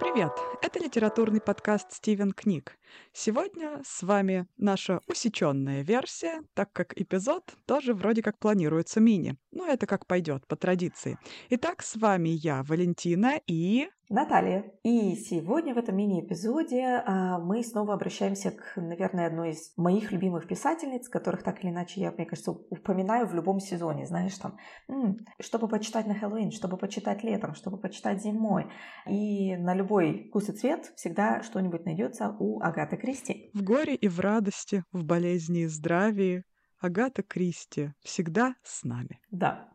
Привет! Это литературный подкаст «Стивен Книг». Сегодня с вами наша усеченная версия, так как эпизод тоже вроде как планируется мини. Но это как пойдет, по традиции. Итак, с вами я, Валентина, и... Наталья. И сегодня в этом мини-эпизоде а, мы снова обращаемся к, наверное, одной из моих любимых писательниц, которых так или иначе я, мне кажется, упоминаю в любом сезоне, знаешь, там, чтобы почитать на Хэллоуин, чтобы почитать летом, чтобы почитать зимой. И на любой вкус и цвет всегда что-нибудь найдется у Агаты Кристи. В горе и в радости, в болезни и здравии Агата Кристи всегда с нами. Да,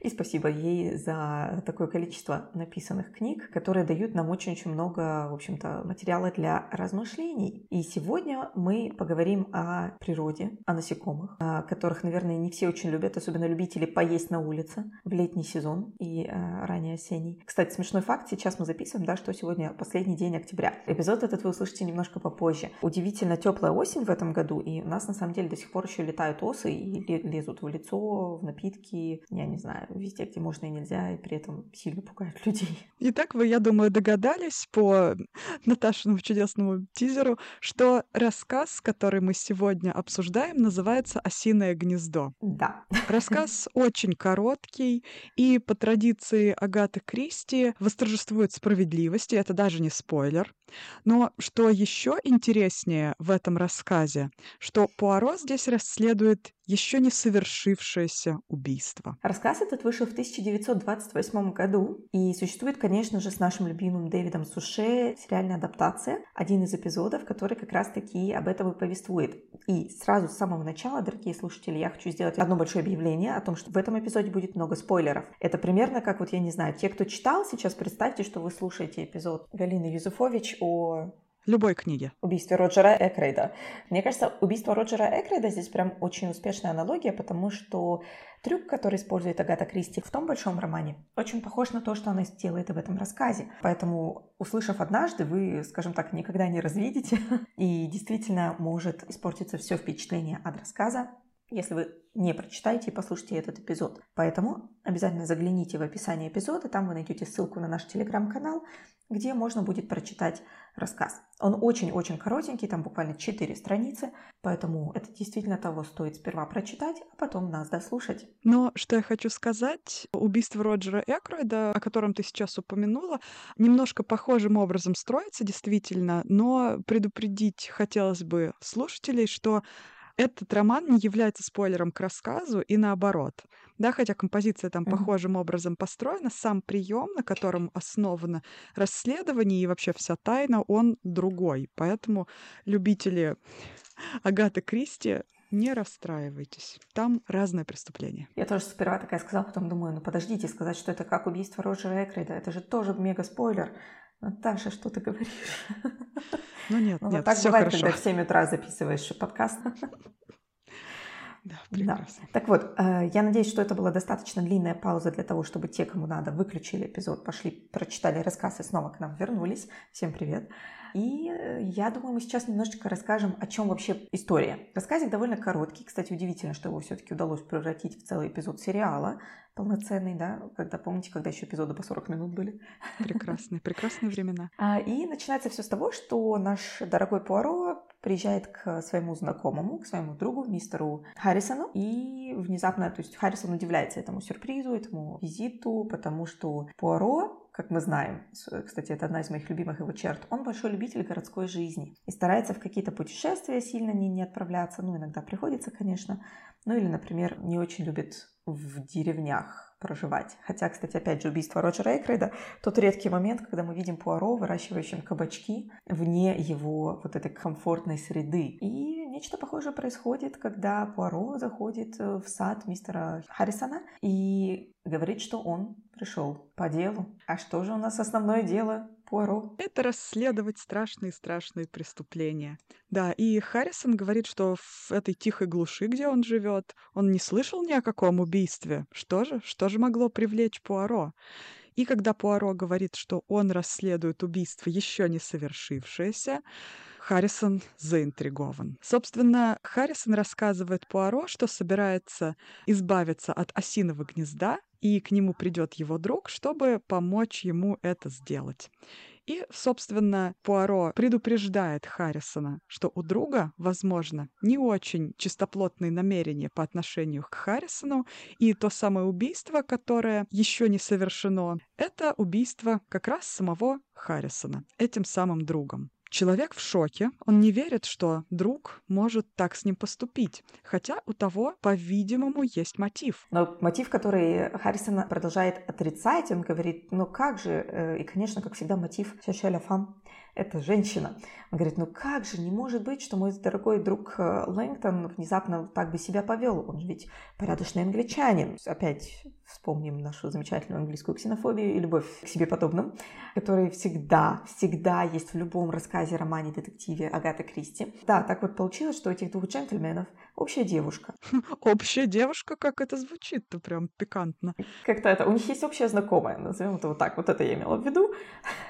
и спасибо ей за такое количество написанных книг, которые дают нам очень-очень много, в общем-то, материала для размышлений. И сегодня мы поговорим о природе, о насекомых, которых, наверное, не все очень любят, особенно любители поесть на улице в летний сезон и э, ранее осенний. Кстати, смешной факт, сейчас мы записываем, да, что сегодня последний день октября. Эпизод этот вы услышите немножко попозже. Удивительно теплая осень в этом году, и у нас на самом деле до сих пор еще летают осы и лезут в лицо, в напитки, я не знаю, везде, где можно и нельзя, и при этом сильно пугают людей. Итак, вы, я думаю, догадались по Наташиному чудесному тизеру, что рассказ, который мы сегодня обсуждаем, называется «Осиное гнездо». Да. Рассказ очень короткий, и по традиции Агаты Кристи восторжествует справедливость, и это даже не спойлер. Но что еще интереснее в этом рассказе, что Пуаро здесь расследует еще не совершившееся убийство. Рассказ этот вышел в 1928 году и существует, конечно же, с нашим любимым Дэвидом Суше сериальная адаптация, один из эпизодов, который как раз-таки об этом и повествует. И сразу с самого начала, дорогие слушатели, я хочу сделать одно большое объявление о том, что в этом эпизоде будет много спойлеров. Это примерно как вот, я не знаю, те, кто читал, сейчас представьте, что вы слушаете эпизод Галины Юзефович о любой книге. Убийстве Роджера Экрейда. Мне кажется, убийство Роджера Экрейда здесь прям очень успешная аналогия, потому что трюк, который использует Агата Кристи в том большом романе, очень похож на то, что она делает и в этом рассказе. Поэтому, услышав однажды, вы, скажем так, никогда не развидите, и действительно может испортиться все впечатление от рассказа, если вы не прочитаете и послушаете этот эпизод. Поэтому обязательно загляните в описание эпизода, там вы найдете ссылку на наш телеграм-канал, где можно будет прочитать рассказ. Он очень-очень коротенький, там буквально 4 страницы, поэтому это действительно того стоит сперва прочитать, а потом нас дослушать. Но что я хочу сказать, убийство Роджера Экройда, о котором ты сейчас упомянула, немножко похожим образом строится действительно, но предупредить хотелось бы слушателей, что этот роман не является спойлером к рассказу и наоборот. Да, хотя композиция там mm-hmm. похожим образом построена, сам прием, на котором основано расследование и вообще вся тайна, он другой. Поэтому любители Агаты Кристи не расстраивайтесь. Там разное преступление. Я тоже сперва такая сказала, потом думаю, ну подождите, сказать, что это как убийство Роджера Экрида, это же тоже мега-спойлер. Наташа, что ты говоришь? Ну нет, ну, нет, вот так все бывает, хорошо. когда в 7 утра записываешь подкаст. Да, прекрасно. Да. Так вот, э, я надеюсь, что это была достаточно длинная пауза для того, чтобы те, кому надо, выключили эпизод, пошли, прочитали рассказ и снова к нам вернулись. Всем привет. И э, я думаю, мы сейчас немножечко расскажем, о чем вообще история. Рассказик довольно короткий. Кстати, удивительно, что его все-таки удалось превратить в целый эпизод сериала полноценный, да, когда, помните, когда еще эпизоды по 40 минут были? Прекрасные, прекрасные времена. А, и начинается все с того, что наш дорогой Пуаро приезжает к своему знакомому, к своему другу, мистеру Харрисону, и внезапно, то есть Харрисон удивляется этому сюрпризу, этому визиту, потому что Пуаро как мы знаем, кстати, это одна из моих любимых его черт, он большой любитель городской жизни и старается в какие-то путешествия сильно не, не отправляться, ну, иногда приходится, конечно, ну, или, например, не очень любит в деревнях проживать. Хотя, кстати, опять же, убийство Роджера Эйкрейда – тот редкий момент, когда мы видим Пуаро, выращивающим кабачки вне его вот этой комфортной среды. И нечто похожее происходит, когда Пуаро заходит э, в сад мистера Харрисона и говорит, что он пришел по делу. А что же у нас основное дело? Пуаро. Это расследовать страшные-страшные преступления. Да, и Харрисон говорит, что в этой тихой глуши, где он живет, он не слышал ни о каком убийстве. Что же? Что же могло привлечь Пуаро? И когда Пуаро говорит, что он расследует убийство, еще не совершившееся, Харрисон заинтригован. Собственно, Харрисон рассказывает Пуаро, что собирается избавиться от осиного гнезда, и к нему придет его друг, чтобы помочь ему это сделать. И, собственно, Пуаро предупреждает Харрисона, что у друга, возможно, не очень чистоплотные намерения по отношению к Харрисону, и то самое убийство, которое еще не совершено, это убийство как раз самого Харрисона, этим самым другом. Человек в шоке, он не верит, что друг может так с ним поступить, хотя у того, по-видимому, есть мотив. Но мотив, который Харрисон продолжает отрицать, он говорит, ну как же, э, и, конечно, как всегда, мотив «Шашеля фам» это женщина. Он говорит, ну как же, не может быть, что мой дорогой друг э, Лэнгтон внезапно так бы себя повел. Он же ведь порядочный англичанин. Опять вспомним нашу замечательную английскую ксенофобию и любовь к себе подобным, которые всегда, всегда есть в любом рассказе, романе, детективе Агаты Кристи. Да, так вот получилось, что у этих двух джентльменов общая девушка. Общая девушка, как это звучит-то прям пикантно. Как-то это, у них есть общая знакомая, назовем это вот так, вот это я имела в виду.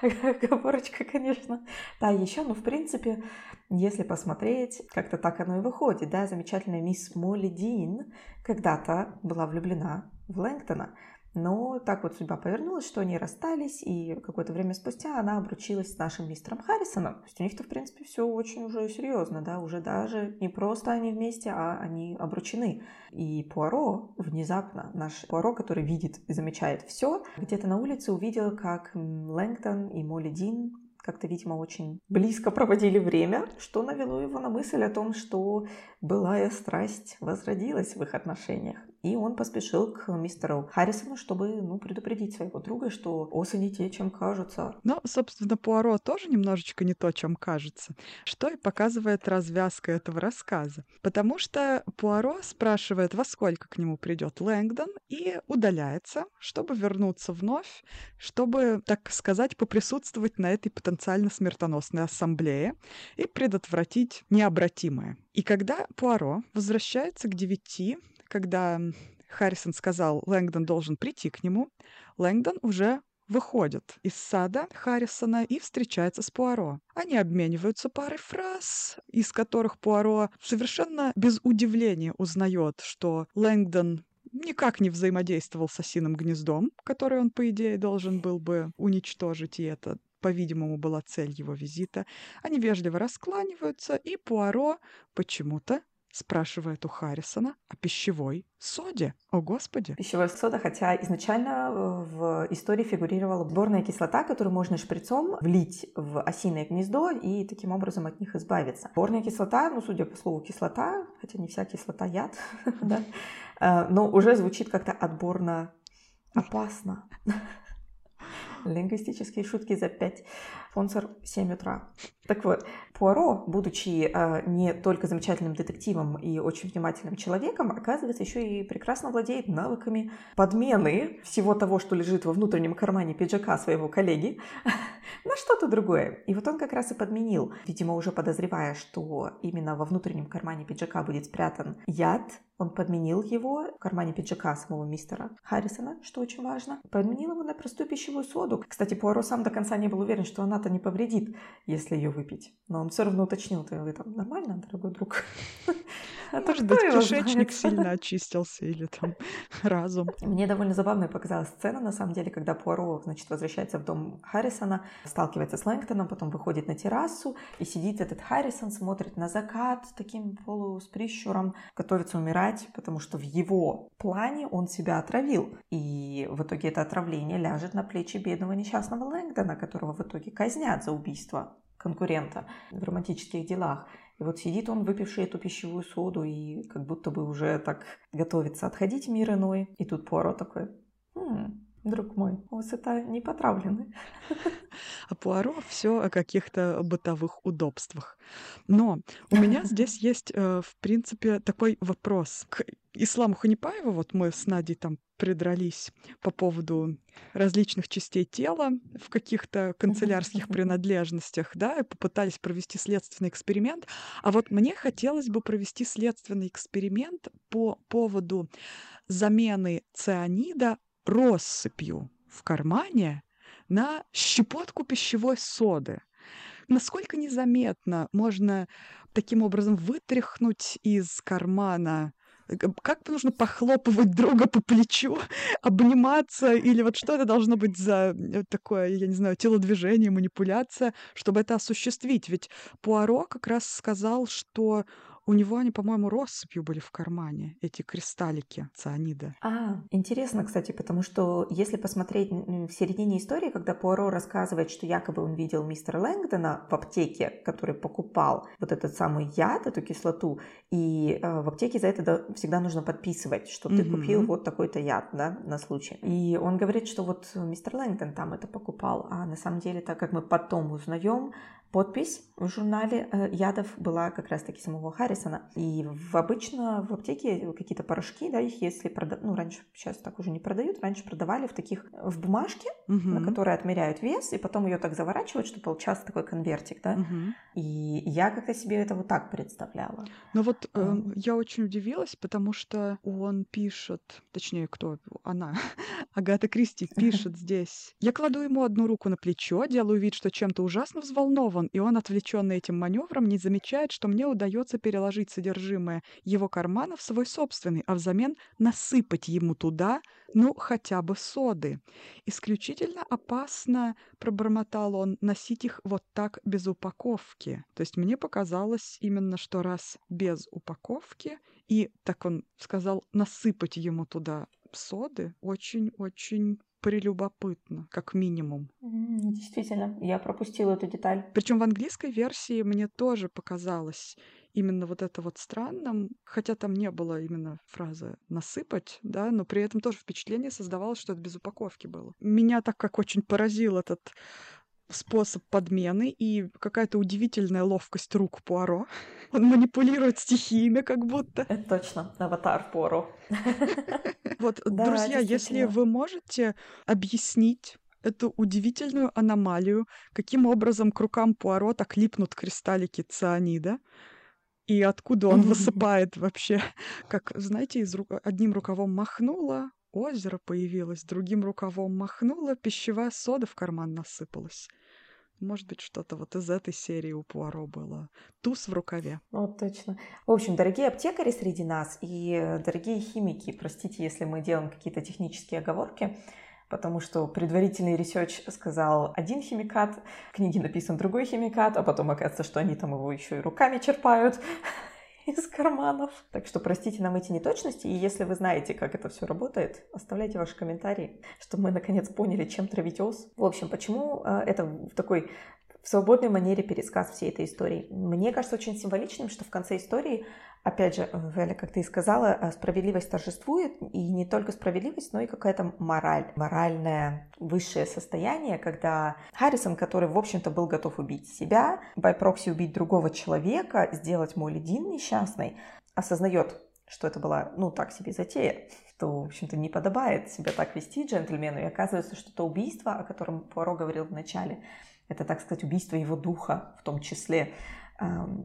Говорочка, конечно. Да, еще, ну, в принципе, если посмотреть, как-то так оно и выходит, да, замечательная мисс Молли Дин когда-то была влюблена в Лэнгтона, но так вот судьба повернулась, что они расстались, и какое-то время спустя она обручилась с нашим мистером Харрисоном. То есть у них-то, в принципе, все очень уже серьезно, да, уже даже не просто они вместе, а они обручены. И Пуаро внезапно, наш Пуаро, который видит и замечает все, где-то на улице увидел, как Лэнгтон и Молли Дин как-то, видимо, очень близко проводили время, что навело его на мысль о том, что былая страсть возродилась в их отношениях. И он поспешил к мистеру Харрисону, чтобы ну, предупредить своего друга, что осы не те, чем кажутся. Но, собственно, Пуаро тоже немножечко не то, чем кажется, что и показывает развязка этого рассказа. Потому что Пуаро спрашивает, во сколько к нему придет Лэнгдон, и удаляется, чтобы вернуться вновь, чтобы, так сказать, поприсутствовать на этой потенциально смертоносной ассамблее и предотвратить необратимое. И когда Пуаро возвращается к девяти, когда Харрисон сказал, Лэнгдон должен прийти к нему, Лэнгдон уже выходит из сада Харрисона и встречается с Пуаро. Они обмениваются парой фраз, из которых Пуаро совершенно без удивления узнает, что Лэнгдон никак не взаимодействовал с осиным гнездом, которое он, по идее, должен был бы уничтожить, и это по-видимому, была цель его визита. Они вежливо раскланиваются, и Пуаро почему-то спрашивает у Харрисона о пищевой соде. О, Господи! Пищевая сода, хотя изначально э, в истории фигурировала борная кислота, которую можно шприцом влить в осиное гнездо и таким образом от них избавиться. Борная кислота, ну, судя по слову кислота, хотя не вся кислота яд, э, но уже звучит как-то отборно опасно. Лингвистические шутки за 5. Спонсор 7 утра. Так вот, Пуаро, будучи э, не только замечательным детективом и очень внимательным человеком, оказывается, еще и прекрасно владеет навыками подмены всего того, что лежит во внутреннем кармане пиджака своего коллеги, на что-то другое. И вот он как раз и подменил, видимо, уже подозревая, что именно во внутреннем кармане пиджака будет спрятан яд, он подменил его в кармане пиджака самого мистера Харрисона, что очень важно. Подменил его на простую пищевую соду. Кстати, Пуаро сам до конца не был уверен, что она-то не повредит, если ее выпить. Но он все равно уточнил, ты там нормально, дорогой друг? А Может быть, кишечник сильно очистился или там разум. Мне довольно забавной показалась сцена, на самом деле, когда Пуаро, значит, возвращается в дом Харрисона, сталкивается с Лэнгтоном, потом выходит на террасу, и сидит этот Харрисон, смотрит на закат таким полу с прищуром, готовится умирать, потому что в его плане он себя отравил. И в итоге это отравление ляжет на плечи бедного несчастного Лэнгдона, которого в итоге казнят за убийство конкурента в романтических делах. И вот сидит он, выпивший эту пищевую соду, и как будто бы уже так готовится отходить мир иной. И тут Пуаро такой, «Хм, друг мой, у вас это не потравлены. А Пуаро все о каких-то бытовых удобствах. Но у меня здесь есть, э, в принципе, такой вопрос к Исламу Ханипаеву. Вот мы с Надей там придрались по поводу различных частей тела в каких-то канцелярских принадлежностях, да, и попытались провести следственный эксперимент. А вот мне хотелось бы провести следственный эксперимент по поводу замены цианида россыпью в кармане на щепотку пищевой соды. Насколько незаметно можно таким образом вытряхнуть из кармана Как нужно похлопывать друга по плечу, обниматься, или вот что это должно быть за такое, я не знаю, телодвижение, манипуляция, чтобы это осуществить? Ведь Пуаро как раз сказал, что у него они, по-моему, россыпью были в кармане, эти кристаллики цианида. А, интересно, кстати, потому что если посмотреть в середине истории, когда Пуаро рассказывает, что якобы он видел мистера Лэнгдона в аптеке, который покупал вот этот самый яд, эту кислоту, и э, в аптеке за это всегда нужно подписывать, что ты угу. купил вот такой-то яд, да, на случай. И он говорит, что вот мистер Лэнгдон там это покупал, а на самом деле, так как мы потом узнаем, Подпись в журнале э, ядов была как раз-таки самого Харрисона. И в, обычно в аптеке какие-то порошки, да, их если продают, ну, раньше, сейчас так уже не продают, раньше продавали в таких, в бумажке, угу. на которой отмеряют вес, и потом ее так заворачивают, чтобы получался такой конвертик, да. Угу. И я как-то себе это вот так представляла. Ну вот э, я очень удивилась, потому что он пишет, точнее, кто? Она, Агата Кристи пишет здесь. Я кладу ему одну руку на плечо, делаю вид, что чем-то ужасно взволнован, вон, и он, отвлеченный этим маневром, не замечает, что мне удается переложить содержимое его кармана в свой собственный, а взамен насыпать ему туда, ну, хотя бы соды. Исключительно опасно, пробормотал он, носить их вот так без упаковки. То есть мне показалось именно, что раз без упаковки, и, так он сказал, насыпать ему туда соды очень-очень прелюбопытно, как минимум. Действительно, я пропустила эту деталь. Причем в английской версии мне тоже показалось именно вот это вот странным, хотя там не было именно фразы «насыпать», да, но при этом тоже впечатление создавалось, что это без упаковки было. Меня так как очень поразил этот способ подмены и какая-то удивительная ловкость рук Пуаро. Он манипулирует стихиями как будто. Это точно, аватар Пуаро. Вот, друзья, если вы можете объяснить эту удивительную аномалию, каким образом к рукам Пуаро так липнут кристаллики цианида, и откуда он высыпает вообще, как, знаете, из ру... одним рукавом махнула, озеро появилось, другим рукавом махнула, пищевая сода в карман насыпалась. Может быть, что-то вот из этой серии у Пуаро было. Туз в рукаве. Вот точно. В общем, дорогие аптекари среди нас и дорогие химики, простите, если мы делаем какие-то технические оговорки, потому что предварительный research сказал один химикат, в книге написан другой химикат, а потом оказывается, что они там его еще и руками черпают из карманов. Так что простите нам эти неточности, и если вы знаете, как это все работает, оставляйте ваши комментарии, чтобы мы наконец поняли, чем травить ос. В общем, почему э, это такой в свободной манере пересказ всей этой истории. Мне кажется очень символичным, что в конце истории опять же, Веля, как ты и сказала, э, справедливость торжествует, и не только справедливость, но и какая-то мораль, моральное высшее состояние, когда Харрисон, который, в общем-то, был готов убить себя, by proxy убить другого человека, сделать Молли Дин несчастной, осознает, что это была, ну, так себе затея, что, в общем-то, не подобает себя так вести джентльмену, и оказывается, что то убийство, о котором Пуаро говорил в начале, это, так сказать, убийство его духа в том числе.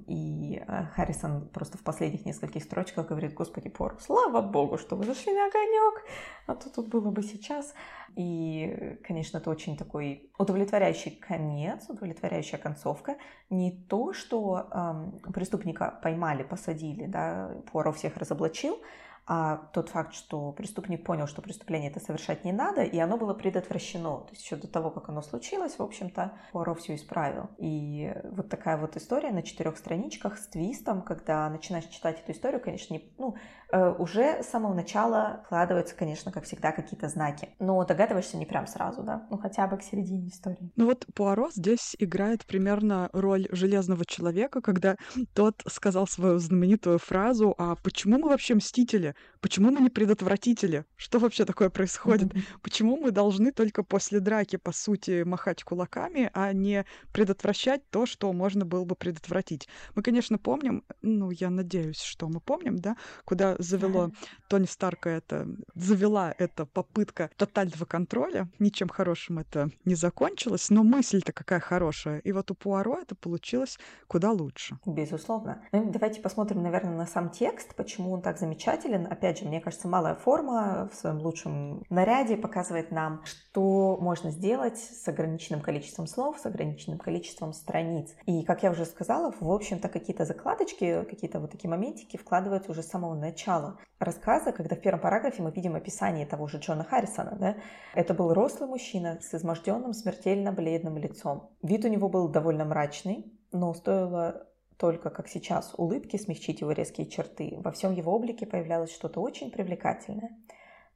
И э, Харрисон просто в последних нескольких строчках говорит, господи, Пор, слава богу, что вы зашли на огонек, а то тут было бы сейчас. И, конечно, это очень такой удовлетворяющий конец, удовлетворяющая концовка. Не то, что эм, преступника поймали, посадили, да, Пуаро всех разоблачил, а тот факт, что преступник понял, что преступление это совершать не надо, и оно было предотвращено. То есть еще до того, как оно случилось, в общем-то, Пуаро все исправил. И вот такая вот история на четырех страничках с твистом, когда начинаешь читать эту историю, конечно, не, ну, Э, уже с самого начала вкладываются, конечно, как всегда, какие-то знаки. Но догадываешься не прям сразу, да? Ну, хотя бы к середине истории. Ну вот Пуаро здесь играет примерно роль железного человека, когда тот сказал свою знаменитую фразу «А почему мы вообще мстители? Почему мы не предотвратители? Что вообще такое происходит? Почему мы должны только после драки, по сути, махать кулаками, а не предотвращать то, что можно было бы предотвратить?» Мы, конечно, помним, ну, я надеюсь, что мы помним, да, куда завело Тони Старка это, завела эта попытка тотального контроля. Ничем хорошим это не закончилось, но мысль-то какая хорошая. И вот у Пуаро это получилось куда лучше. Безусловно. Ну, давайте посмотрим, наверное, на сам текст, почему он так замечателен. Мерлин, опять же, мне кажется, малая форма в своем лучшем наряде показывает нам, что можно сделать с ограниченным количеством слов, с ограниченным количеством страниц. И, как я уже сказала, в общем-то, какие-то закладочки, какие-то вот такие моментики вкладываются уже с самого начала рассказа, когда в первом параграфе мы видим описание того же Джона Харрисона. Да? Это был рослый мужчина с изможденным, смертельно бледным лицом. Вид у него был довольно мрачный, но стоило только, как сейчас, улыбки смягчить его резкие черты. Во всем его облике появлялось что-то очень привлекательное.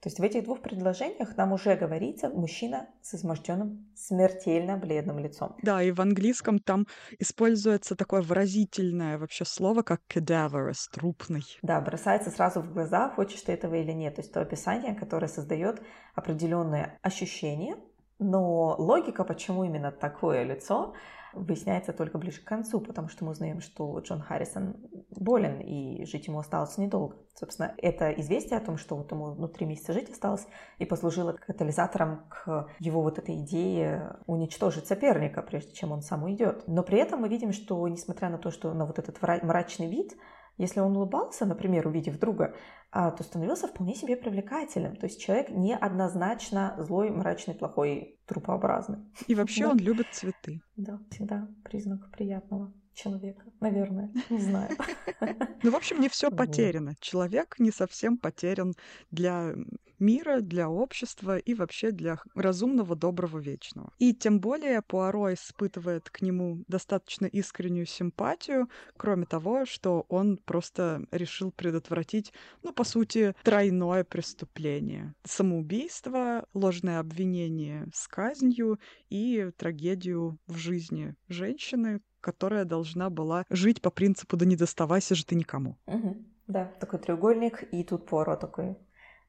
То есть в этих двух предложениях нам уже говорится мужчина с изможденным, смертельно бледным лицом. Да, и в английском там используется такое выразительное вообще слово, как cadaverous, трупный. Да, бросается сразу в глаза, хочешь ты этого или нет. То есть то описание, которое создает определенное ощущение, но логика, почему именно такое лицо, выясняется только ближе к концу, потому что мы узнаем, что Джон Харрисон болен, и жить ему осталось недолго. Собственно, это известие о том, что вот ему ну, три месяца жить осталось, и послужило катализатором к его вот этой идее уничтожить соперника, прежде чем он сам уйдет. Но при этом мы видим, что, несмотря на то, что на вот этот мрачный вид, если он улыбался, например, увидев друга, то становился вполне себе привлекательным. То есть человек неоднозначно злой, мрачный, плохой, трупообразный. И вообще да. он любит цветы. Да, всегда признак приятного человека, наверное, не знаю. Ну, в общем, не все потеряно. Человек не совсем потерян для мира, для общества и вообще для разумного, доброго, вечного. И тем более Пуаро испытывает к нему достаточно искреннюю симпатию, кроме того, что он просто решил предотвратить, ну, по сути, тройное преступление. Самоубийство, ложное обвинение с казнью и трагедию в жизни женщины, которая должна была жить по принципу «да не доставайся же ты никому». Угу. Да, такой треугольник, и тут Пуаро такой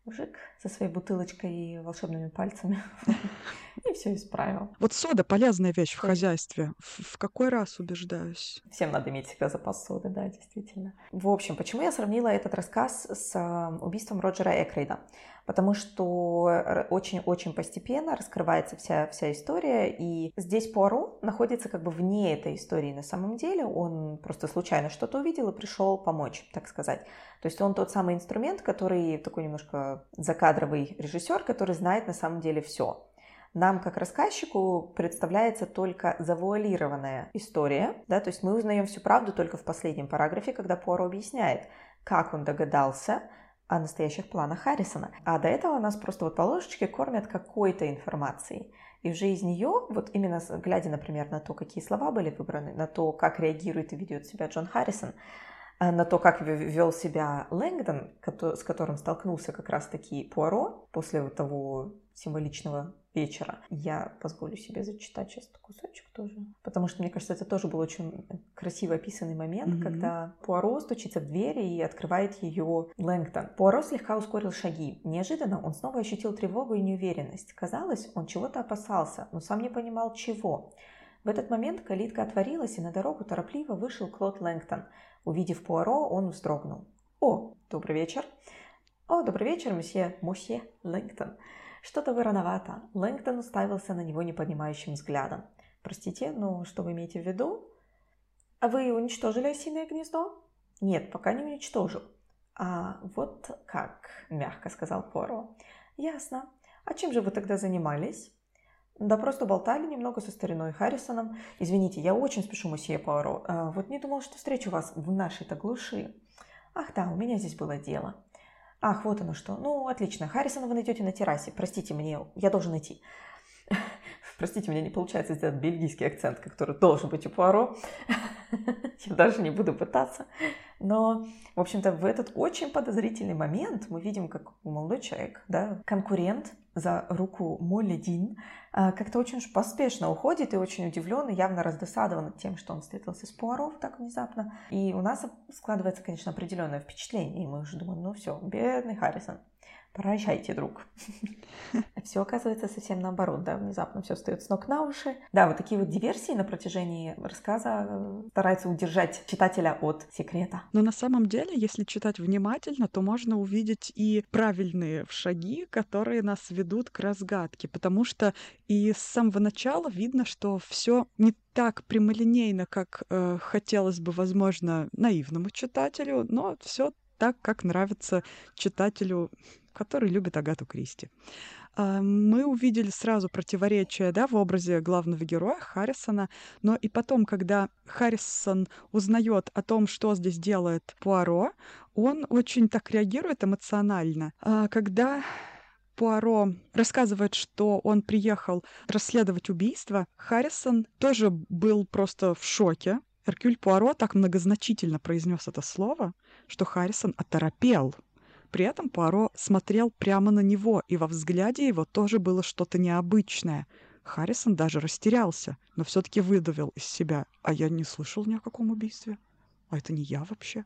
мужик со своей бутылочкой и волшебными пальцами. И все исправил. Вот сода полезная вещь в хозяйстве. В какой раз убеждаюсь? Всем надо иметь всегда запас соды, да, действительно. В общем, почему я сравнила этот рассказ с а, убийством Роджера Экрейда? Потому что очень-очень постепенно раскрывается вся, вся история, и здесь Пуаро находится как бы вне этой истории на самом деле, он просто случайно что-то увидел и пришел помочь, так сказать. То есть он тот самый инструмент, который такой немножко закадровый режиссер, который знает на самом деле все. Нам, как рассказчику, представляется только завуалированная история, да, то есть мы узнаем всю правду только в последнем параграфе, когда Пуаро объясняет, как он догадался, о настоящих планах Харрисона. А до этого нас просто вот по ложечке кормят какой-то информацией. И уже из нее, вот именно глядя, например, на то, какие слова были выбраны, на то, как реагирует и ведет себя Джон Харрисон, э, на то, как вел себя Лэнгдон, с которым столкнулся как раз-таки Пуаро после того символичного вечера. Я позволю себе зачитать сейчас кусочек тоже, потому что, мне кажется, это тоже был очень красиво описанный момент, mm-hmm. когда Пуаро стучится в дверь и открывает ее Лэнгтон. Пуаро слегка ускорил шаги. Неожиданно он снова ощутил тревогу и неуверенность. Казалось, он чего-то опасался, но сам не понимал чего. В этот момент калитка отворилась, и на дорогу торопливо вышел Клод Лэнгтон. Увидев Пуаро, он вздрогнул. «О, добрый вечер!» «О, добрый вечер, месье, мосье Лэнгтон!» Что-то вы рановато. Лэнгдон уставился на него непонимающим взглядом. Простите, но что вы имеете в виду? А вы уничтожили осиное гнездо? Нет, пока не уничтожил. А вот как, мягко сказал Поро. Ясно. А чем же вы тогда занимались? Да просто болтали немного со стариной Харрисоном. Извините, я очень спешу, месье Пуаро. А, вот не думал, что встречу вас в нашей-то глуши. Ах да, у меня здесь было дело. Ах, вот оно что. Ну, отлично. Харрисона вы найдете на террасе. Простите мне, я должен идти. Простите, у меня не получается сделать бельгийский акцент, который должен быть у Пуаро. Я даже не буду пытаться. Но, в общем-то, в этот очень подозрительный момент мы видим, как молодой человек, да, конкурент за руку Молли Дин, а, как-то очень поспешно уходит и очень удивлен и явно раздосадован тем, что он встретился с Пуаро так внезапно. И у нас складывается, конечно, определенное впечатление, и мы уже думаем, ну все, бедный Харрисон. Прощайте, друг. Все оказывается совсем наоборот, да, внезапно все встает с ног на уши. Да, вот такие вот диверсии на протяжении рассказа э, стараются удержать читателя от секрета. Но на самом деле, если читать внимательно, то можно увидеть и правильные шаги, которые нас ведут к разгадке, потому что и с самого начала видно, что все не так прямолинейно, как э, хотелось бы, возможно, наивному читателю, но все так, как нравится читателю, который любит Агату Кристи. А, мы увидели сразу противоречие да, в образе главного героя Харрисона, но и потом, когда Харрисон узнает о том, что здесь делает Пуаро, он очень так реагирует эмоционально. А когда Пуаро рассказывает, что он приехал расследовать убийство, Харрисон тоже был просто в шоке. Эркюль Пуаро так многозначительно произнес это слово, что Харрисон оторопел. При этом Пуаро смотрел прямо на него, и во взгляде его тоже было что-то необычное. Харрисон даже растерялся, но все-таки выдавил из себя. А я не слышал ни о каком убийстве. А это не я вообще.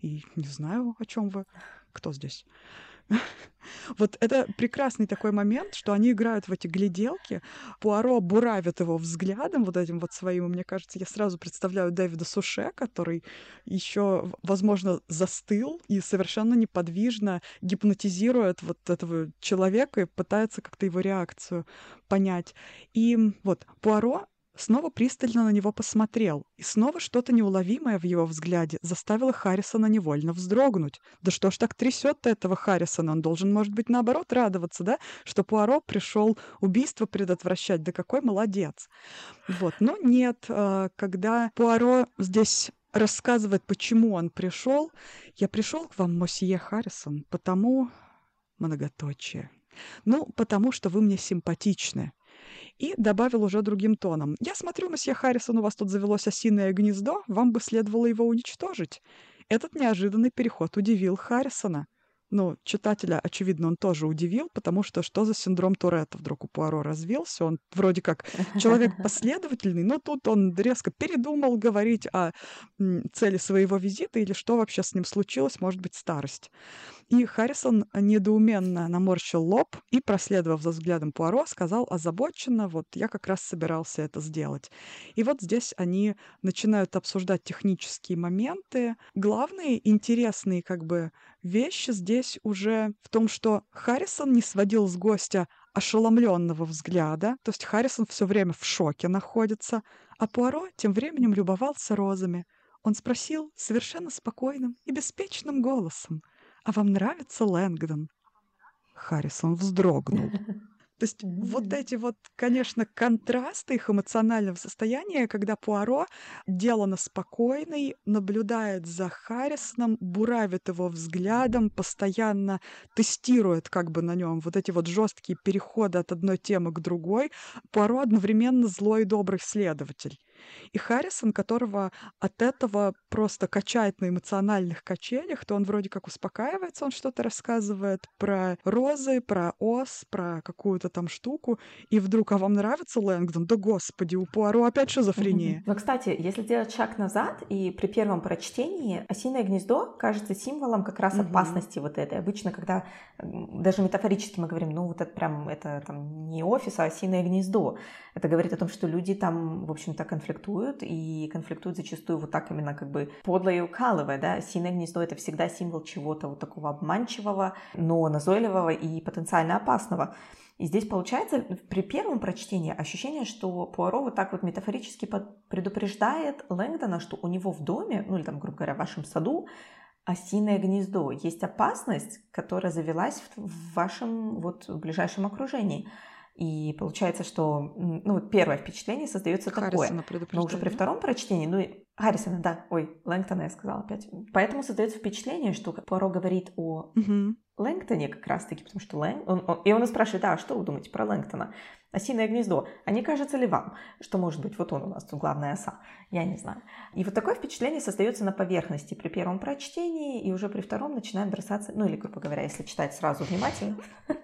И не знаю, о чем вы. Кто здесь? Вот это прекрасный такой момент, что они играют в эти гляделки. Пуаро буравит его взглядом вот этим вот своим. Мне кажется, я сразу представляю Дэвида Суше, который еще, возможно, застыл и совершенно неподвижно гипнотизирует вот этого человека и пытается как-то его реакцию понять. И вот Пуаро снова пристально на него посмотрел, и снова что-то неуловимое в его взгляде заставило Харрисона невольно вздрогнуть. Да что ж так трясет этого Харрисона? Он должен, может быть, наоборот радоваться, да? Что Пуаро пришел убийство предотвращать. Да какой молодец! Вот. Но нет, а, когда Пуаро здесь рассказывает, почему он пришел, я пришел к вам, мосье Харрисон, потому многоточие. Ну, потому что вы мне симпатичны и добавил уже другим тоном. «Я смотрю, месье Харрисон, у вас тут завелось осиное гнездо, вам бы следовало его уничтожить». Этот неожиданный переход удивил Харрисона. Ну, читателя, очевидно, он тоже удивил, потому что что за синдром Туретта вдруг у Пуаро развился? Он вроде как человек последовательный, но тут он резко передумал говорить о цели своего визита или что вообще с ним случилось, может быть, старость. И Харрисон недоуменно наморщил лоб и, проследовав за взглядом Пуаро, сказал озабоченно, вот я как раз собирался это сделать. И вот здесь они начинают обсуждать технические моменты. Главные интересные как бы вещи здесь уже в том, что Харрисон не сводил с гостя ошеломленного взгляда, то есть Харрисон все время в шоке находится, а Пуаро тем временем любовался розами. Он спросил совершенно спокойным и беспечным голосом — а вам нравится Лэнгдон?» Харрисон вздрогнул. То есть вот эти вот, конечно, контрасты их эмоционального состояния, когда Пуаро делано спокойный, наблюдает за Харрисоном, буравит его взглядом, постоянно тестирует как бы на нем вот эти вот жесткие переходы от одной темы к другой. Пуаро одновременно злой и добрый следователь. И Харрисон, которого от этого просто качает на эмоциональных качелях, то он вроде как успокаивается, он что-то рассказывает про розы, про ос, про какую-то там штуку, и вдруг, а вам нравится Лэнгдон? Да господи, у Пуаро опять шизофрения. Но, кстати, если делать шаг назад, и при первом прочтении осиное гнездо кажется символом как раз опасности вот этой. Обычно, когда даже метафорически мы говорим, ну вот это прям, это там не офис, а осиное гнездо, это говорит о том, что люди там, в общем-то, конфликтуют, и конфликтуют зачастую вот так именно как бы подло и укалывая, да. Синое гнездо — это всегда символ чего-то вот такого обманчивого, но назойливого и потенциально опасного. И здесь получается при первом прочтении ощущение, что Пуаро вот так вот метафорически предупреждает Лэнгдона, что у него в доме, ну или там, грубо говоря, в вашем саду, осиное гнездо. Есть опасность, которая завелась в вашем вот ближайшем окружении. И получается, что ну, первое впечатление создается такое. Но уже при втором прочтении, ну, Харрисона, да, ой, Лэнгтона я сказала опять. Поэтому создается впечатление, что Пуаро говорит о угу. Лэнгтоне как раз-таки, потому что Лэнг... Он, он... И он спрашивает, а что вы думаете про Лэнгтона? Осиное гнездо. А не кажется ли вам, что, может быть, вот он у нас тут главная оса? Я не знаю. И вот такое впечатление создается на поверхности при первом прочтении, и уже при втором начинает бросаться, ну или, грубо говоря, если читать сразу внимательно,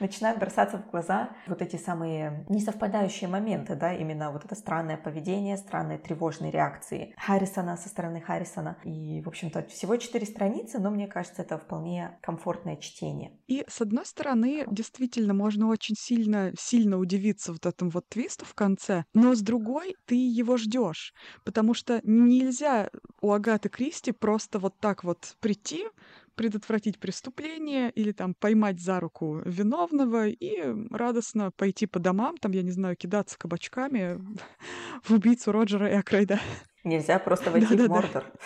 начинают бросаться в глаза вот эти самые несовпадающие моменты, да, именно вот это странное поведение, странные тревожные реакции Харрисона со стороны Харрисона. И, в общем-то, всего четыре страницы, но мне кажется, это вполне комфортное чтение. И, с одной стороны, действительно, можно очень сильно, сильно удивиться вот этому вот твисту в конце, но с другой, ты его ждешь, потому что нельзя у Агаты Кристи просто вот так вот прийти, предотвратить преступление или там поймать за руку виновного и радостно пойти по домам, там, я не знаю, кидаться кабачками в убийцу Роджера Экрейда. Нельзя просто войти в Мордор.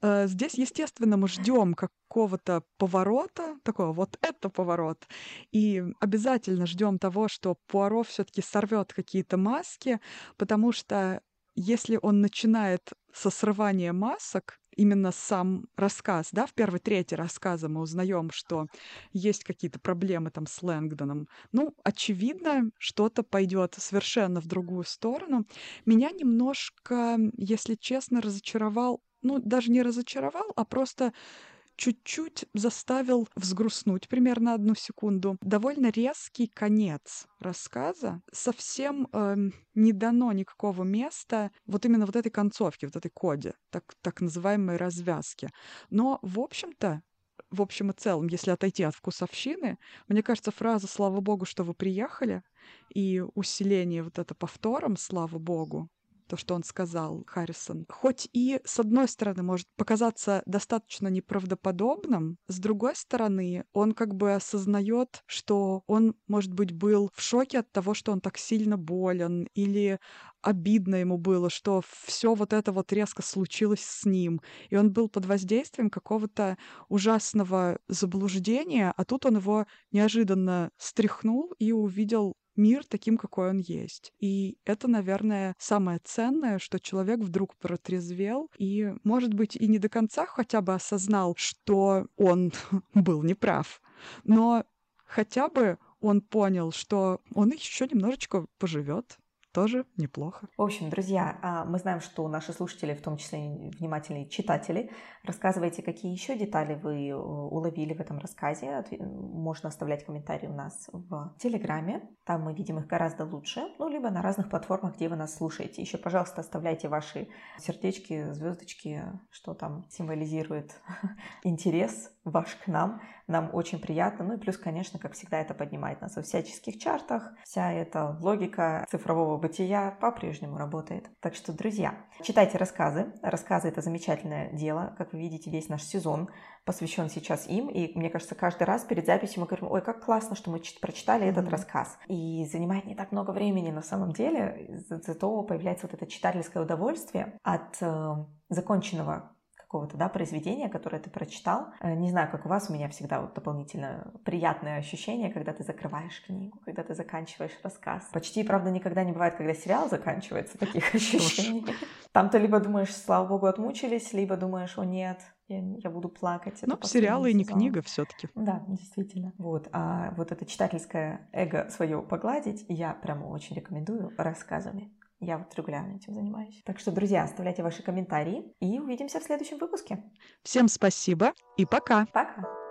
Э, здесь, естественно, мы ждем какого-то поворота, такого вот это поворот, и обязательно ждем того, что Пуаро все-таки сорвет какие-то маски, потому что если он начинает со срывания масок, именно сам рассказ, да, в первой трети рассказа мы узнаем, что есть какие-то проблемы там с Лэнгдоном. Ну, очевидно, что-то пойдет совершенно в другую сторону. Меня немножко, если честно, разочаровал, ну, даже не разочаровал, а просто чуть-чуть заставил взгрустнуть примерно одну секунду. Довольно резкий конец рассказа. Совсем э, не дано никакого места вот именно вот этой концовке, вот этой коде, так, так называемой развязки. Но, в общем-то, в общем и целом, если отойти от вкусовщины, мне кажется, фраза «Слава Богу, что вы приехали» и усиление вот это повтором «Слава Богу», то, что он сказал, Харрисон, хоть и, с одной стороны, может показаться достаточно неправдоподобным, с другой стороны, он как бы осознает, что он, может быть, был в шоке от того, что он так сильно болен, или обидно ему было, что все вот это вот резко случилось с ним, и он был под воздействием какого-то ужасного заблуждения, а тут он его неожиданно стряхнул и увидел мир таким, какой он есть. И это, наверное, самое ценное, что человек вдруг протрезвел и, может быть, и не до конца хотя бы осознал, что он был неправ, но хотя бы он понял, что он еще немножечко поживет, тоже неплохо. В общем, друзья, а, мы знаем, что наши слушатели, в том числе внимательные читатели, рассказывайте, какие еще детали вы э, уловили в этом рассказе. Можно оставлять комментарии у нас в Телеграме, там мы видим их гораздо лучше, ну, либо на разных платформах, где вы нас слушаете. Еще, пожалуйста, оставляйте ваши сердечки, звездочки, что там символизирует интерес ваш к нам. Нам очень приятно. Ну и плюс, конечно, как всегда, это поднимает нас во всяческих чартах. Вся эта логика цифрового бытия по-прежнему работает. Так что, друзья, читайте рассказы. Рассказы — это замечательное дело. Как вы видите, весь наш сезон посвящен сейчас им. И мне кажется, каждый раз перед записью мы говорим, ой, как классно, что мы прочитали mm-hmm. этот рассказ. И занимает не так много времени на самом деле, зато появляется вот это читательское удовольствие от э, законченного какого-то да, произведения, которое ты прочитал. Э, не знаю, как у вас, у меня всегда вот дополнительно приятное ощущение, когда ты закрываешь книгу, когда ты заканчиваешь рассказ. Почти, правда, никогда не бывает, когда сериал заканчивается, таких ощущений. Там ты либо думаешь, слава богу, отмучились, либо думаешь, о нет, я, я буду плакать. Ну, сериалы и не книга все-таки. Да, действительно. Вот. А вот это читательское эго свое погладить я прямо очень рекомендую рассказами. Я вот регулярно этим занимаюсь. Так что, друзья, оставляйте ваши комментарии и увидимся в следующем выпуске. Всем спасибо и пока. Пока.